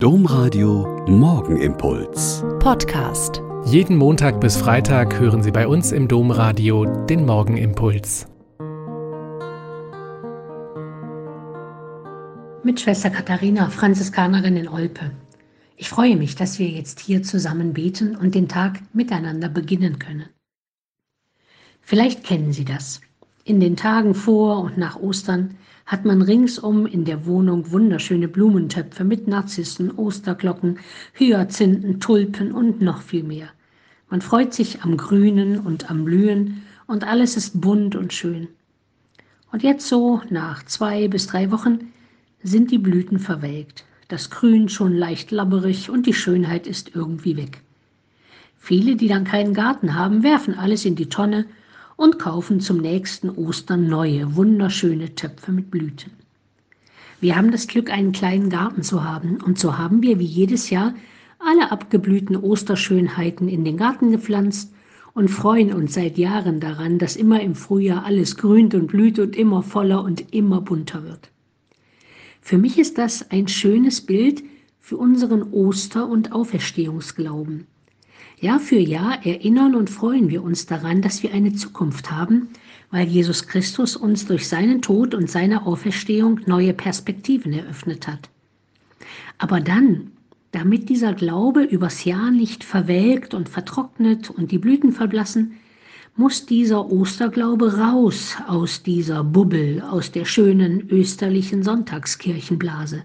Domradio Morgenimpuls. Podcast. Jeden Montag bis Freitag hören Sie bei uns im Domradio den Morgenimpuls. Mit Schwester Katharina, Franziskanerin in Olpe. Ich freue mich, dass wir jetzt hier zusammen beten und den Tag miteinander beginnen können. Vielleicht kennen Sie das. In den Tagen vor und nach Ostern hat man ringsum in der Wohnung wunderschöne Blumentöpfe mit Narzissen, Osterglocken, Hyazinthen, Tulpen und noch viel mehr. Man freut sich am Grünen und am Blühen und alles ist bunt und schön. Und jetzt so, nach zwei bis drei Wochen, sind die Blüten verwelkt, das Grün schon leicht labberig und die Schönheit ist irgendwie weg. Viele, die dann keinen Garten haben, werfen alles in die Tonne und kaufen zum nächsten Ostern neue, wunderschöne Töpfe mit Blüten. Wir haben das Glück, einen kleinen Garten zu haben, und so haben wir wie jedes Jahr alle abgeblühten Osterschönheiten in den Garten gepflanzt und freuen uns seit Jahren daran, dass immer im Frühjahr alles grünt und blüht und immer voller und immer bunter wird. Für mich ist das ein schönes Bild für unseren Oster- und Auferstehungsglauben. Jahr für Jahr erinnern und freuen wir uns daran, dass wir eine Zukunft haben, weil Jesus Christus uns durch seinen Tod und seine Auferstehung neue Perspektiven eröffnet hat. Aber dann, damit dieser Glaube übers Jahr nicht verwelkt und vertrocknet und die Blüten verblassen, muss dieser Osterglaube raus aus dieser Bubbel, aus der schönen österlichen Sonntagskirchenblase.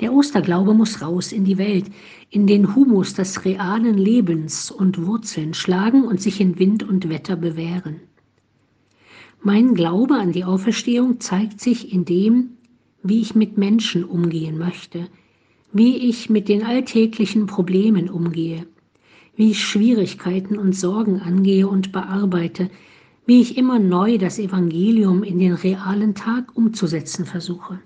Der Osterglaube muss raus in die Welt, in den Humus des realen Lebens und Wurzeln schlagen und sich in Wind und Wetter bewähren. Mein Glaube an die Auferstehung zeigt sich in dem, wie ich mit Menschen umgehen möchte, wie ich mit den alltäglichen Problemen umgehe, wie ich Schwierigkeiten und Sorgen angehe und bearbeite, wie ich immer neu das Evangelium in den realen Tag umzusetzen versuche.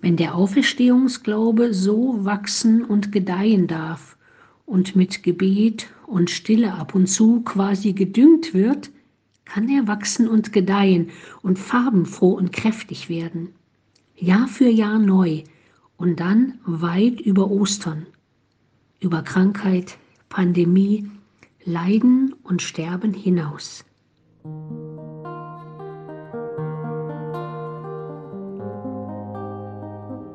Wenn der Auferstehungsglaube so wachsen und gedeihen darf und mit Gebet und Stille ab und zu quasi gedüngt wird, kann er wachsen und gedeihen und farbenfroh und kräftig werden. Jahr für Jahr neu und dann weit über Ostern, über Krankheit, Pandemie, Leiden und Sterben hinaus.